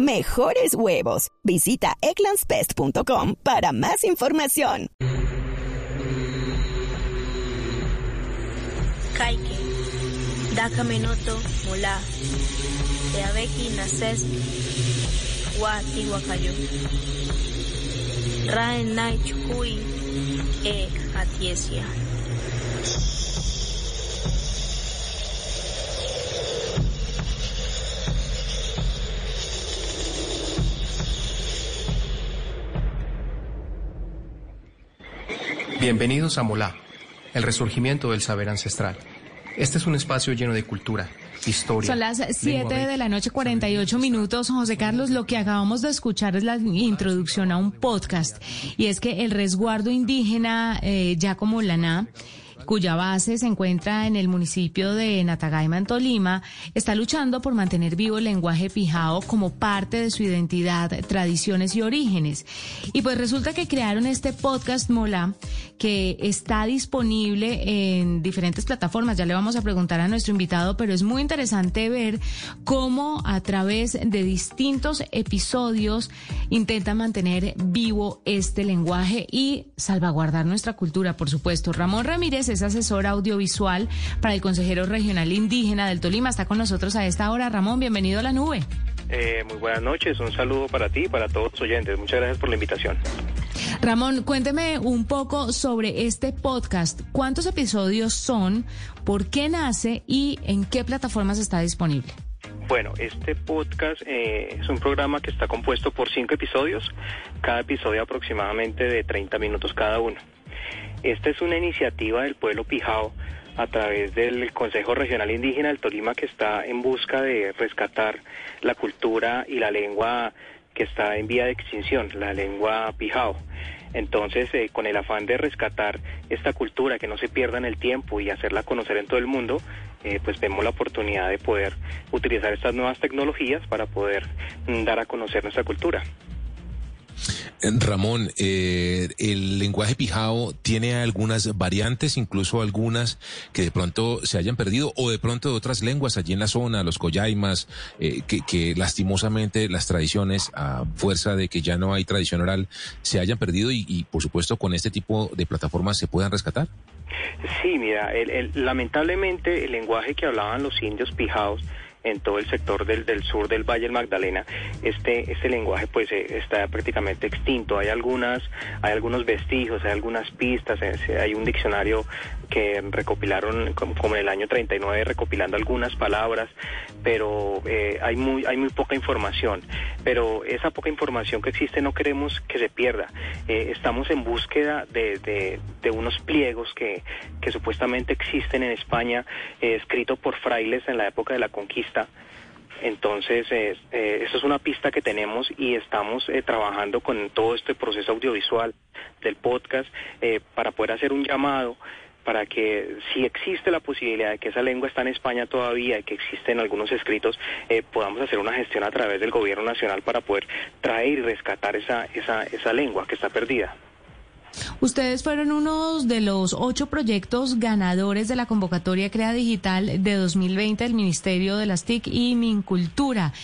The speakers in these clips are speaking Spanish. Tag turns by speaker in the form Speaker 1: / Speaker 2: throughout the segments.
Speaker 1: Mejores huevos. Visita egglandsbest.com para más información.
Speaker 2: Kaike, Dakamenoto, Mola, Teabeki, Nases, Wati, Wakayo, Raen, Nai, Chukui, E, Atiesia.
Speaker 3: Bienvenidos a Molá, el resurgimiento del saber ancestral. Este es un espacio lleno de cultura, historia.
Speaker 4: Son las 7 de la noche, 48 minutos. José Carlos, lo que acabamos de escuchar es la introducción a un podcast. Y es que el resguardo indígena, eh, ya como Laná, cuya base se encuentra en el municipio de Natagaima, en Tolima, está luchando por mantener vivo el lenguaje pijao como parte de su identidad, tradiciones y orígenes. Y pues resulta que crearon este podcast Mola que está disponible en diferentes plataformas. Ya le vamos a preguntar a nuestro invitado, pero es muy interesante ver cómo a través de distintos episodios intenta mantener vivo este lenguaje y salvaguardar nuestra cultura, por supuesto. Ramón Ramírez es asesor audiovisual para el consejero regional indígena del Tolima. Está con nosotros a esta hora. Ramón, bienvenido a la nube.
Speaker 5: Eh, muy buenas noches, un saludo para ti y para todos los oyentes. Muchas gracias por la invitación.
Speaker 4: Ramón, cuénteme un poco sobre este podcast. ¿Cuántos episodios son? ¿Por qué nace? ¿Y en qué plataformas está disponible?
Speaker 5: Bueno, este podcast eh, es un programa que está compuesto por cinco episodios, cada episodio aproximadamente de 30 minutos cada uno. Esta es una iniciativa del pueblo Pijao a través del Consejo Regional Indígena del Tolima que está en busca de rescatar la cultura y la lengua que está en vía de extinción, la lengua Pijao. Entonces, eh, con el afán de rescatar esta cultura, que no se pierda en el tiempo y hacerla conocer en todo el mundo, eh, pues vemos la oportunidad de poder utilizar estas nuevas tecnologías para poder mm, dar a conocer nuestra cultura.
Speaker 6: Ramón, eh, el lenguaje pijao tiene algunas variantes, incluso algunas que de pronto se hayan perdido, o de pronto de otras lenguas allí en la zona, los coyaimas, eh, que, lastimosamente las tradiciones, a fuerza de que ya no hay tradición oral, se hayan perdido y, por supuesto con este tipo de plataformas se puedan rescatar.
Speaker 5: Sí, mira, lamentablemente el lenguaje que hablaban los indios pijaos, en todo el sector del, del sur del Valle del Magdalena, este, este lenguaje pues eh, está prácticamente extinto. Hay algunas, hay algunos vestigios, hay algunas pistas, eh, hay un diccionario que recopilaron como, en el año 39 recopilando algunas palabras, pero eh, hay muy hay muy poca información. Pero esa poca información que existe no queremos que se pierda. estamos en búsqueda de, de, de unos pliegos que, que supuestamente existen en España, escritos por frailes en la época de la conquista entonces, eh, eh, es una pista que tenemos y estamos eh, trabajando con todo este proceso audiovisual del podcast eh, para poder hacer un llamado para que si existe la posibilidad de que esa lengua está en España todavía y que existen algunos escritos, podamos hacer una gestión a través del gobierno nacional para poder traer y rescatar esa, esa, esa lengua que está perdida.
Speaker 4: Ustedes fueron unos de los ocho proyectos ganadores de la convocatoria Crea Digital de 2020 del Ministerio de las TIC y Mincultura.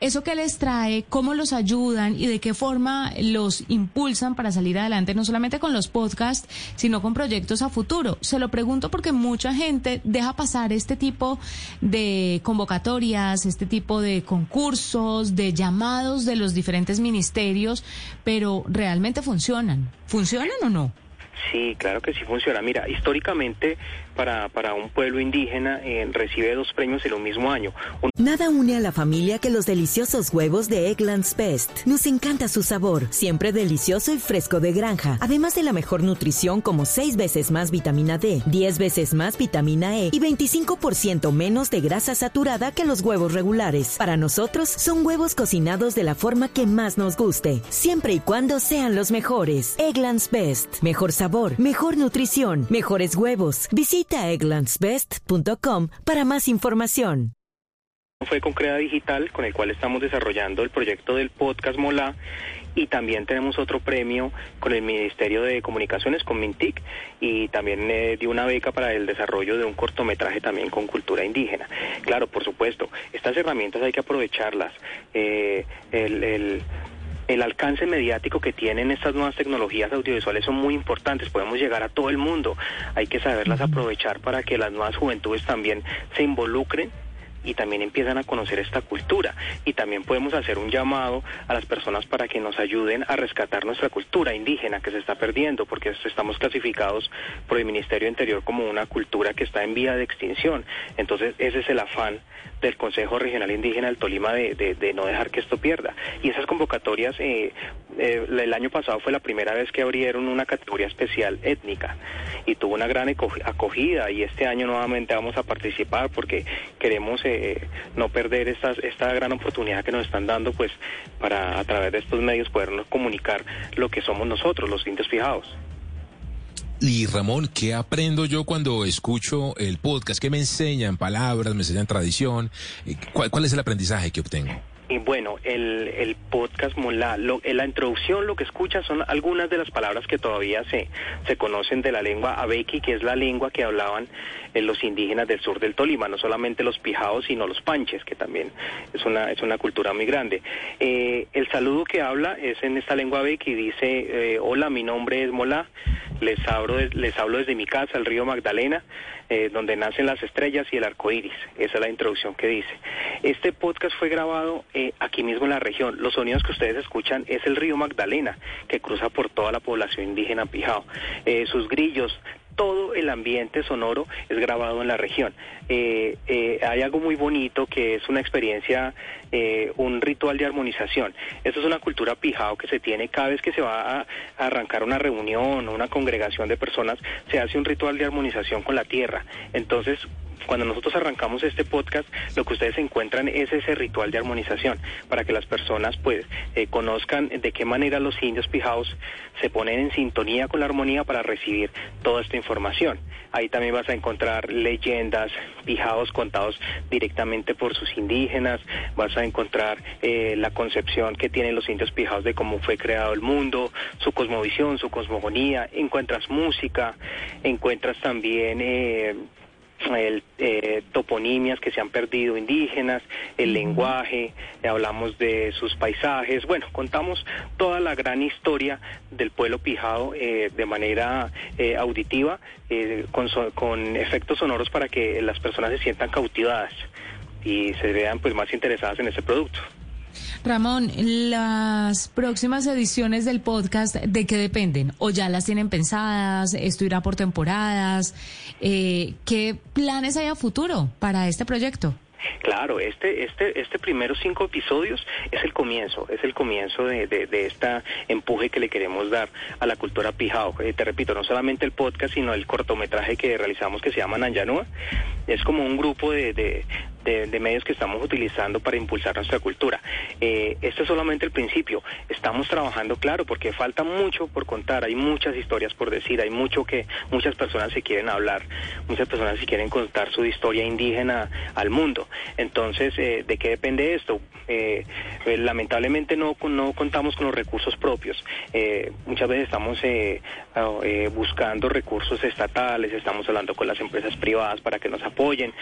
Speaker 4: ¿Eso qué les trae? ¿Cómo los ayudan? ¿Y de qué forma los impulsan para salir adelante, no solamente con los podcasts, sino con proyectos a futuro? Se lo pregunto porque mucha gente deja pasar este tipo de convocatorias, este tipo de concursos, de llamados de los diferentes ministerios, pero realmente funcionan. ¿Funcionan o no?
Speaker 5: Sí, claro que sí funciona. Mira, históricamente para, para un pueblo indígena, eh, recibe dos premios en el mismo año.
Speaker 7: Nada une a la familia que los deliciosos huevos de Eggland's Best. Nos encanta su sabor, siempre delicioso y fresco de granja, además de la mejor nutrición como 6 veces más vitamina D, 10 veces más vitamina E y 25% menos de grasa saturada que los huevos regulares. Para nosotros son huevos cocinados de la forma que más nos guste, siempre y cuando sean los mejores. Eggland's Best. Mejor sabor, mejor nutrición, mejores huevos. Visita egglandsbest.com para más información.
Speaker 5: Fue con Crea Digital, con el cual estamos desarrollando el proyecto del podcast Mola y también tenemos otro premio con el Ministerio de Comunicaciones, con Mintic, y también eh, dio una beca para el desarrollo de un cortometraje también con cultura indígena. Claro, por supuesto, estas herramientas hay que aprovecharlas. Eh, el alcance mediático que tienen estas nuevas tecnologías audiovisuales son muy importantes, podemos llegar a todo el mundo, hay que saberlas aprovechar para que las nuevas juventudes también se involucren y también empiezan a conocer esta cultura. Y también podemos hacer un llamado a las personas para que nos ayuden a rescatar nuestra cultura indígena que se está perdiendo, porque estamos clasificados por el Ministerio Interior como una cultura que está en vía de extinción. Entonces, ese es el afán del Consejo Regional Indígena del Tolima de, no dejar que esto pierda. Y esas convocatorias, eh, eh, el año pasado fue la primera vez que abrieron una categoría especial étnica y tuvo una gran acogida y este año nuevamente vamos a participar porque queremos eh, no perder esta, gran oportunidad que nos están dando pues para a través de estos medios podernos comunicar lo que somos nosotros, los indios fijados.
Speaker 6: Y Ramón, ¿qué aprendo yo cuando escucho el podcast? ¿Qué me enseñan palabras, me enseñan tradición? ¿Cuál, cuál es el aprendizaje que obtengo?
Speaker 5: Y bueno, el, el podcast Mola, en la introducción lo que escuchas son algunas de las palabras que todavía se, se conocen de la lengua abeki, que es la lengua que hablaban eh, los indígenas del sur del Tolima, no solamente los pijados, sino los panches, que también es una, es una cultura muy grande. Eh, el saludo que habla es en esta lengua abeki, dice, eh, hola, mi nombre es Mola, les hablo, les hablo desde mi casa, el río Magdalena, donde nacen las estrellas y el arco iris. Esa es la introducción que dice. Este podcast fue grabado eh, aquí mismo en la región. Los sonidos que ustedes escuchan es el río Magdalena, que cruza por toda la población indígena Pijao. Eh, sus grillos, todo el ambiente sonoro es grabado en la región. Eh, hay algo muy bonito que es una experiencia, un ritual de armonización. Esto es una cultura pijao que se tiene cada vez que se va a, arrancar una reunión o una congregación de personas, se hace un ritual de armonización con la tierra. Entonces, cuando nosotros arrancamos este podcast, lo que ustedes encuentran es ese ritual de armonización para que las personas pues eh, conozcan de qué manera los indios pijaos se ponen en sintonía con la armonía para recibir toda esta información. Ahí también vas a encontrar leyendas, pijaos contados directamente por sus indígenas, vas a encontrar eh, la concepción que tienen los indios pijaos de cómo fue creado el mundo, su cosmovisión, su cosmogonía, encuentras música, encuentras también... Eh, el, eh, toponimias que se han perdido indígenas, el lenguaje, hablamos de sus paisajes, bueno, contamos toda la gran historia del pueblo pijado eh, de manera eh, auditiva, con, con efectos sonoros para que las personas se sientan cautivadas y se vean pues más interesadas en ese producto.
Speaker 4: Ramón, las próximas ediciones del podcast, ¿de qué dependen? ¿O ya las tienen pensadas? ¿Esto irá por temporadas? Eh, ¿Qué planes hay a futuro para este proyecto?
Speaker 5: Claro, este, este, este primeros cinco episodios es el comienzo, es el comienzo de, de, de esta empuje que le queremos dar a la cultura pijao. Eh, te repito, no solamente el podcast, sino el cortometraje que realizamos que se llama Nanyanua. Es como un grupo de, de, de, medios que estamos utilizando para impulsar nuestra cultura. Eh, este es solamente el principio. Estamos trabajando, claro, porque falta mucho por contar, hay muchas historias por decir, hay mucho que muchas personas se quieren hablar, muchas personas se quieren contar su historia indígena al mundo. Entonces, eh, ¿de qué depende esto? Eh, eh, lamentablemente no, no contamos con los recursos propios. muchas veces estamos ah, buscando recursos estatales, estamos hablando con las empresas privadas para que nos apoyen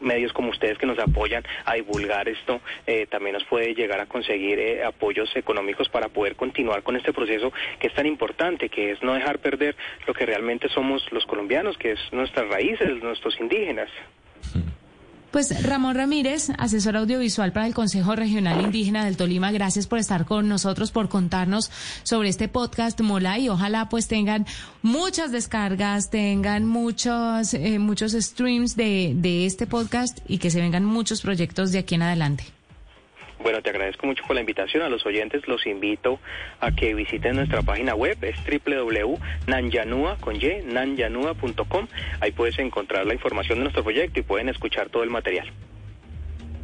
Speaker 5: medios como ustedes que nos apoyan a divulgar esto, también nos puede llegar a conseguir apoyos económicos para poder continuar con este proceso que es tan importante, que es no dejar perder lo que realmente somos los colombianos, que es nuestras raíces, nuestros indígenas.
Speaker 4: Pues Ramón Ramírez, asesor audiovisual para el Consejo Regional Indígena del Tolima, gracias por estar con nosotros, por contarnos sobre este podcast Mola y ojalá pues tengan muchas descargas, tengan muchos, eh, muchos streams de, de este podcast y que se vengan muchos proyectos de aquí en adelante.
Speaker 5: Bueno, te agradezco mucho por la invitación. A los oyentes los invito a que visiten nuestra página web, es www.nanyanua, con. Ahí puedes encontrar la información de nuestro proyecto y pueden escuchar todo el material.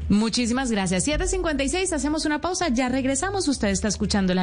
Speaker 4: Muchísimas gracias. 756, hacemos una pausa, ya regresamos. Usted está escuchando la...